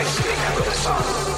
I speak with the sun.